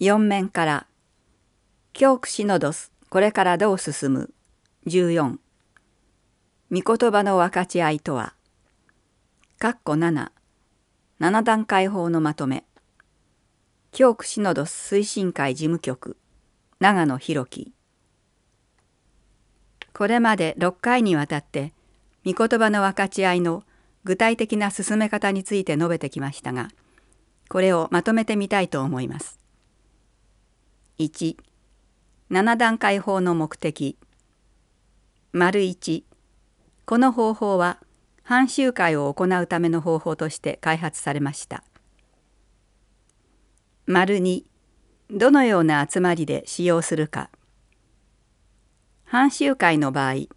4面から。教区シノドス。これからどう進む？14御言葉の分かち合いとは？括弧7 7段階法のまとめ。教区シノドス推進会事務局。長野博樹。これまで6回にわたって御言葉の分かち合いの具体的な進め方について述べてきましたがこれをまとめてみたいと思います。1 7段階法の目的。丸1この方法は反集会を行うための方法として開発されました。丸2どのような集まりで使用するか。反集会の場合。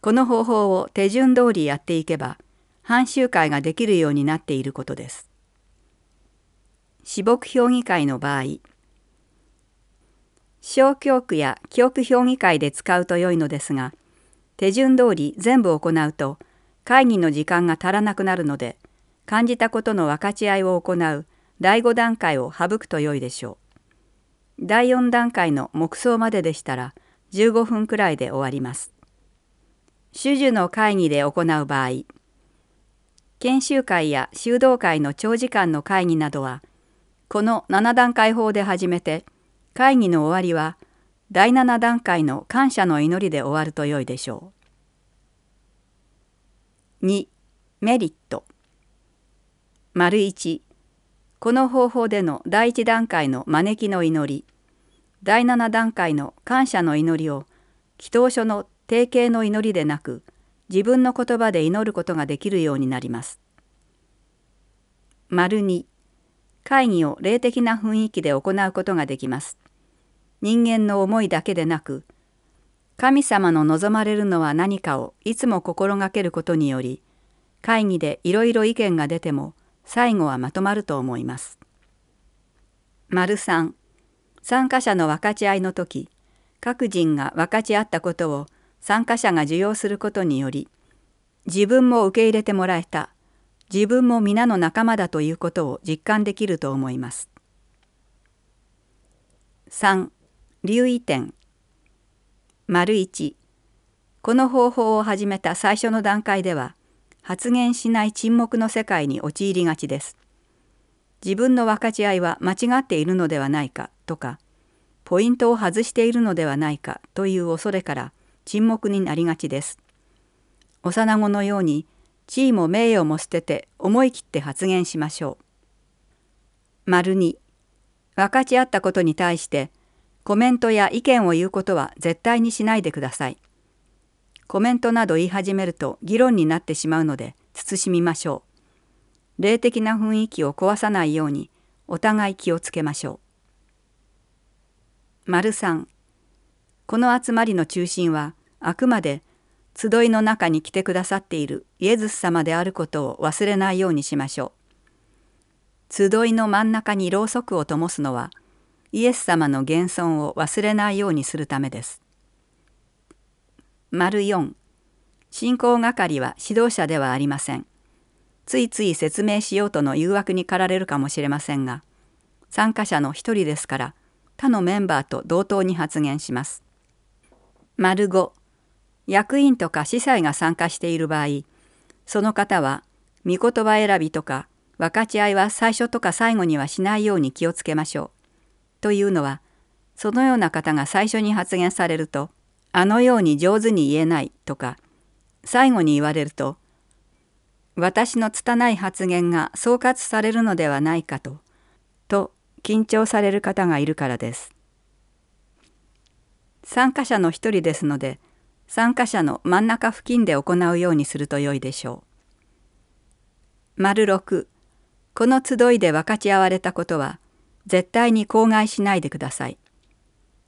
この方法を手順通りやっていけば反集会ができるようになっていることです。私牧評議会の場合。小教区や教区評議会で使うと良いのですが手順通り全部行うと会議の時間が足らなくなるので感じたことの分かち合いを行う第5段階を省くと良いでしょう。第4段階の目想まででしたら15分くらいで終わります。種々の会議で行う場合研修会や修道会の長時間の会議などはこの7段階法で始めて会議の終わりは第7段階の感謝の祈りで終わると良いでしょう。2メリット丸1この方法での第1段階の招きの祈り第7段階の感謝の祈りを祈祷書の定型の祈りでなく自分の言葉で祈ることができるようになります。丸2会議を霊的な雰囲気で行うことができます。人間の思いだけでなく神様の望まれるのは何かをいつも心がけることにより会議でいろいろ意見が出ても最後はまとまると思います。丸3参加者の分かち合いの時各人が分かち合ったことを参加者が受容することにより自分も受け入れてもらえた自分も皆の仲間だということを実感できると思います。3留意点丸1この方法を始めた最初の段階では発言しない沈黙の世界に陥りがちです。自分の分かち合いは間違っているのではないかとかポイントを外しているのではないかという恐れから沈黙になりがちです。幼子のように地位も名誉も捨てて思い切って発言しましょう。丸2分かち合ったことに対してコメントや意見を言うことは絶対にしないでください。コメントなど言い始めると議論になってしまうので慎みましょう。霊的な雰囲気を壊さないようにお互い気をつけましょう。丸3この集まりの中心はあくまで集いの中に来てくださっているイエズス様であることを忘れないようにしましょう。集いの真ん中にろうそくを灯すのはイエス様の現存を忘れないようにするためです。丸4信仰係は指導者ではありません。ついつい説明しようとの誘惑に駆られるかもしれませんが参加者の一人ですから他のメンバーと同等に発言します。丸5役員とか司祭が参加している場合その方は御言葉選びとか分かち合いは最初とか最後にはしないように気をつけましょう。というのはそのような方が最初に発言されるとあのように上手に言えないとか最後に言われると私の拙い発言が総括されるのではないかとと緊張される方がいるからです。参加者の一人ですので参加者の真ん中付近で行うようにすると良いでしょう。丸6この集いで分かち合われたことは絶対に口外しないでください。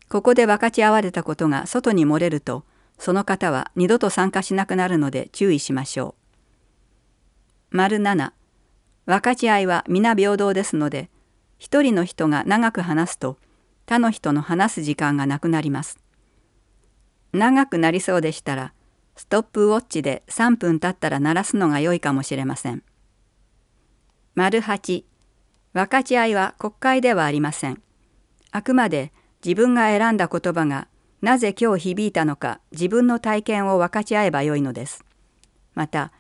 ここで分かち合われたことが外に漏れるとその方は二度と参加しなくなるので注意しましょう。丸7分かち合いは皆平等ですので一人の人が長く話すと他の人の話す時間がなくなります。長くなりそうでしたらストップウォッチで3分経ったら鳴らすのが良いかもしれません。丸8分かち合いは国会ではありません。あくまで自分が選んだ言葉がなぜ今日響いたのか自分の体験を分かち合えばよいのです。また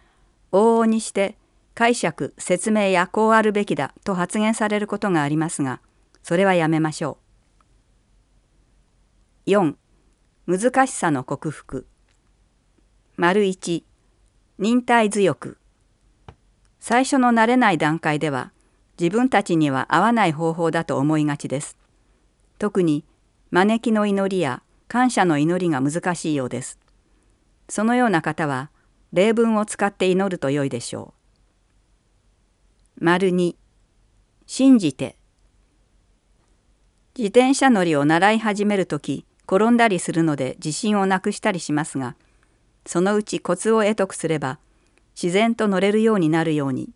往々にして解釈説明やこうあるべきだと発言されることがありますがそれはやめましょう。4難しさの克服丸1忍耐強く最初の慣れない段階では自分たちには合わない方法だと思いがちです。特に招きの祈りや感謝の祈りが難しいようです。そのような方は例文を使って祈ると良いでしょう。丸2信じて自転車乗りを習い始める時転んだりするので自信をなくしたりしますがそのうちコツを得得すれば自然と乗れるようになるように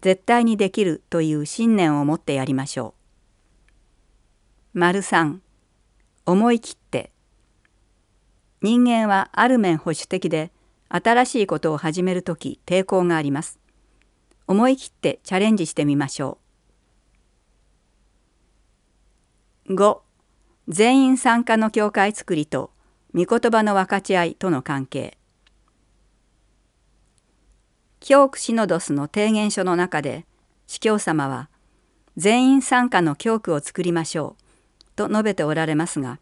絶対にできるという信念を持ってやりましょう。丸三思い切って人間はある面保守的で新しいことを始める時抵抗があります。思い切ってチャレンジしてみましょう。5全員参加の教会作りと御言葉の分かち合いとの関係教区シノドスの提言書の中で司教様は全員参加の教区を作りましょうと述べておられますが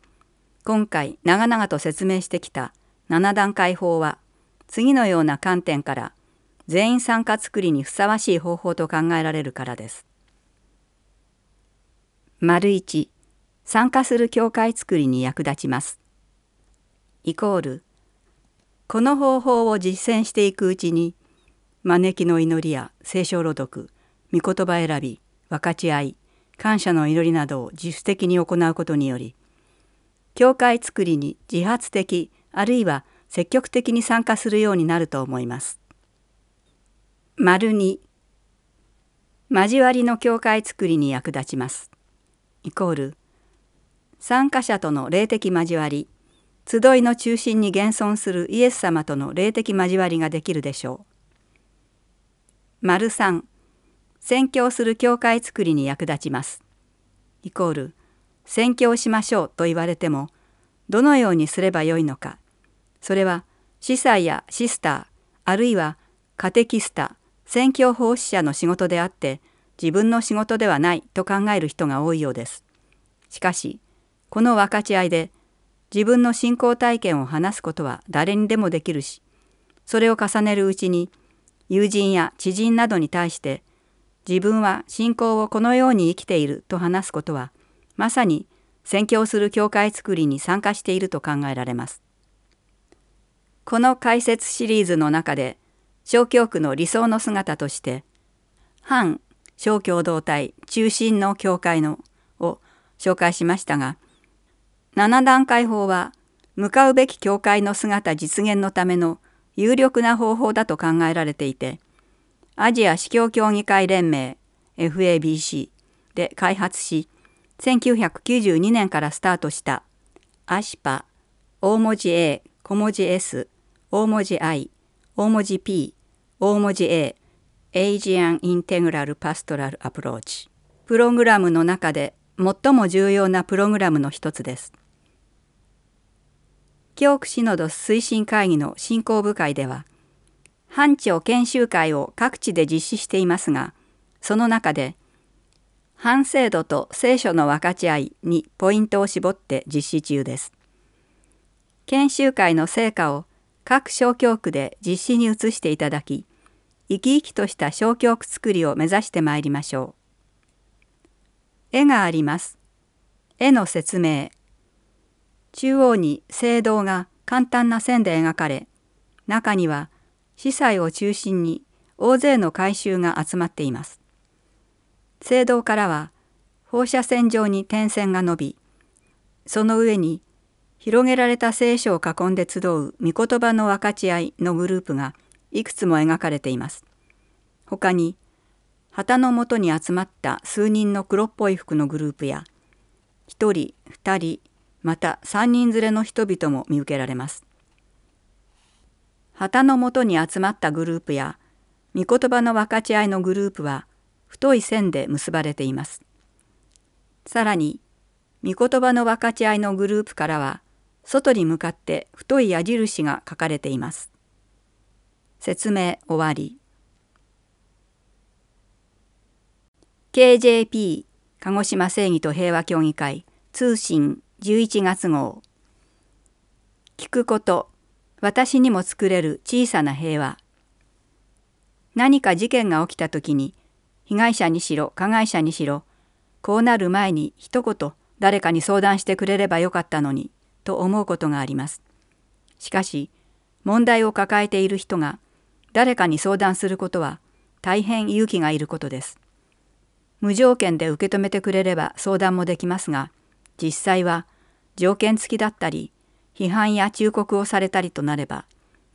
今回長々と説明してきた7段階法は次のような観点から全員参加作りにふさわしい方法と考えられるからです。丸1参加する教会作りに役立ちます。イコールこの方法を実践していくうちに招きの祈りや聖書朗読御言葉選び分かち合い感謝の祈りなどを自主的に行うことにより教会作りに自発的あるいは積極的に参加するようになると思います。丸2交わりの教会作りに役立ちます。イコール参加者との霊的交わり集いの中心に現存するイエス様との霊的交わりができるでしょう。丸3宣教する教会作りに役立ちます。イコール宣教しましょうと言われてもどのようにすればよいのかそれは司祭やシスターあるいはカテキスタ宣教奉仕者の仕事であって自分の仕事ではないと考える人が多いようです。しかしこの分かち合いで自分の信仰体験を話すことは誰にでもできるしそれを重ねるうちに友人や知人などに対して自分は信仰をこのように生きていると話すことはまさに宣教する教会づくりに参加していると考えられます。この解説シリーズの中で小教区の理想の姿として反小共同体中心の教会のを紹介しましたが7段階法は向かうべき教会の姿実現のための有力な方法だと考えられていてアジア司教協議会連盟 FABC で開発し1992年からスタートしたアシパ大文字 A 小文字 S 大文字 I 大文字 P 大文字 A Asian Integral Pastoral Approach プログラムの中で最も重要なプログラムの一つです。教区シノドス推進会議の進行部会では班長研修会を各地で実施していますがその中で反制度と聖書の分かち合いにポイントを絞って実施中です。研修会の成果を各小教区で実施に移していただき生き生きとした小教区作りを目指してまいりましょう。絵があります。絵の説明中央に聖堂が簡単な線で描かれ中には司祭を中心に大勢の改宗が集まっています。聖堂からは放射線状に点線が伸びその上に広げられた聖書を囲んで集う御言葉の分かち合いのグループがいくつも描かれています。他に旗のもとに集まった数人の黒っぽい服のグループや1人2人また3人連れの人々も見受けられます。旗のもとに集まったグループや御言葉の分かち合いのグループは太い線で結ばれています。さらに御言葉の分かち合いのグループからは外に向かって太い矢印が書かれています。説明終わり。KJP 鹿児島正義と平和協議会通信11月号聞くこと私にも作れる小さな平和何か事件が起きた時に被害者にしろ加害者にしろこうなる前に一言誰かに相談してくれればよかったのにと思うことがあります。しかし問題を抱えている人が誰かに相談することは大変勇気がいることです。無条件で受け止めてくれれば相談もできますが実際は条件付きだったり批判や忠告をされたりとなれば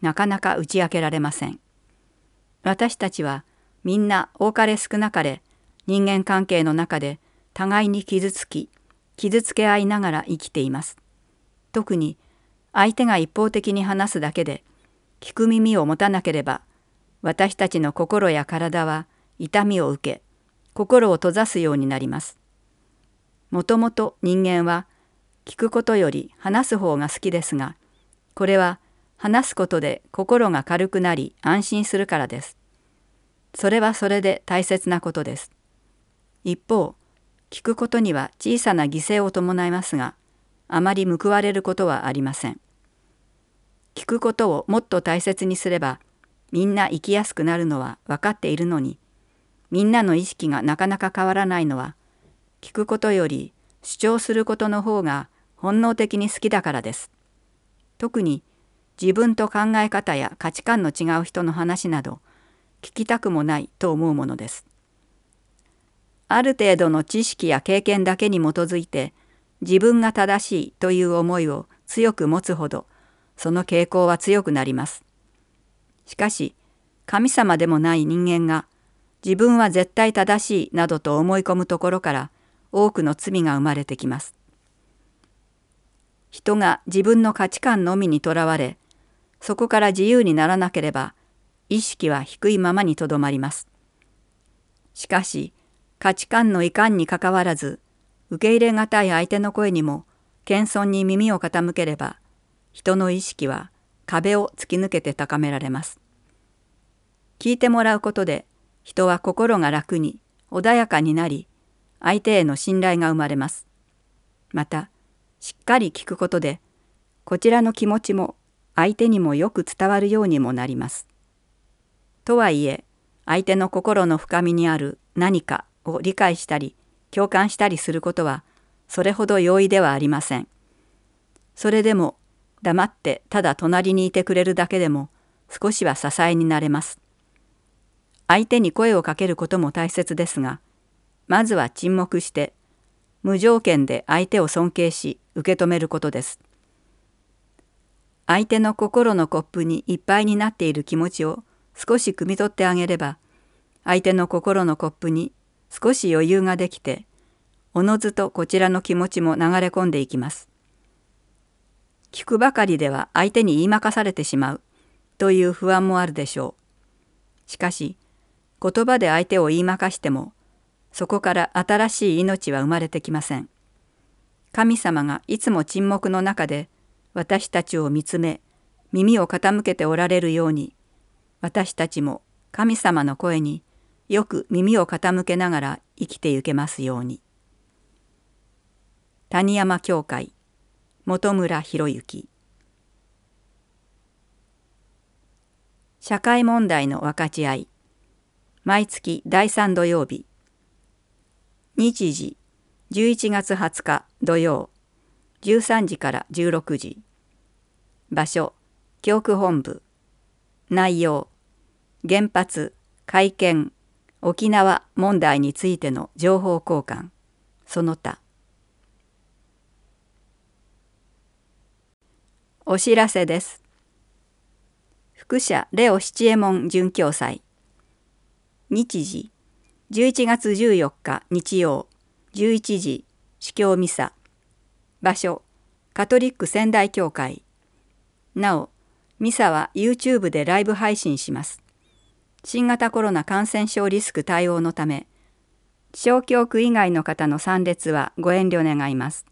なかなか打ち明けられません。私たちはみんな多かれ少なかれ人間関係の中で互いに傷つき傷つけ合いながら生きています。特に相手が一方的に話すだけで聞く耳を持たなければ私たちの心や体は痛みを受け心を閉ざすようになります。もともと人間は聞くことより話す方が好きですがこれは話すことで心が軽くなり安心するからです。それはそれで大切なことです。一方聞くことには小さな犠牲を伴いますがあまり報われることはありません。聞くことをもっと大切にすればみんな生きやすくなるのは分かっているのにみんなの意識がなかなか変わらないのは聞くことより主張することの方が本能的に好きだからです。特に自分と考え方や価値観の違う人の話など聞きたくもないと思うものです。ある程度の知識や経験だけに基づいて自分が正しいという思いを強く持つほどその傾向は強くなります。しかし神様でもない人間が自分は絶対正しいなどと思い込むところから多くの罪が生まれてきます。人が自分の価値観のみにとらわれそこから自由にならなければ意識は低いままにとどまります。しかし価値観の遺憾にかかわらず受け入れがたい相手の声にも謙遜に耳を傾ければ人の意識は壁を突き抜けて高められます。聞いてもらうことで人は心が楽に穏やかになり相手への信頼が生まれます。またしっかり聞くことでこちらの気持ちも相手にもよく伝わるようにもなります。とはいえ相手の心の深みにある何かを理解したり共感したりすることはそれほど容易ではありません。それでも黙ってただ隣にいてくれるだけでも少しは支えになれます。相手に声をかけることも大切ですがまずは沈黙して無条件で相手を尊敬し受け止めることです。相手の心のコップにいっぱいになっている気持ちを少し汲み取ってあげれば相手の心のコップに少し余裕ができておのずとこちらの気持ちも流れ込んでいきます。聞くばかりでは相手に言いまかされてしまうという不安もあるでしょう。しかし言葉で相手を言いまかしてもそこから新しい命は生まれてきません。神様がいつも沈黙の中で私たちを見つめ耳を傾けておられるように私たちも神様の声によく耳を傾けながら生きてゆけますように。谷山教会本村博之社会問題の分かち合い毎月第3土曜日日時11月20日土曜13時から16時。場所教区本部。内容原発会見沖縄問題についての情報交換。その他。お知らせです。副社レオ七右衛門准教祭日時11月14日日曜11時司教ミサ場所カトリック仙台教会なおミサは YouTube でライブ配信します新型コロナ感染症リスク対応のため小教区以外の方の参列はご遠慮願います。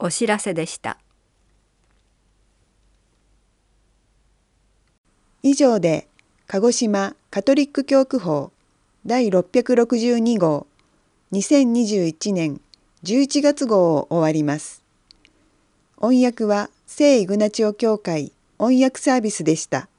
お知らせでした。以上で鹿児島カトリック教区法第662号2021年11月号を終わります。音訳は聖イグナチオ教会音訳サービスでした。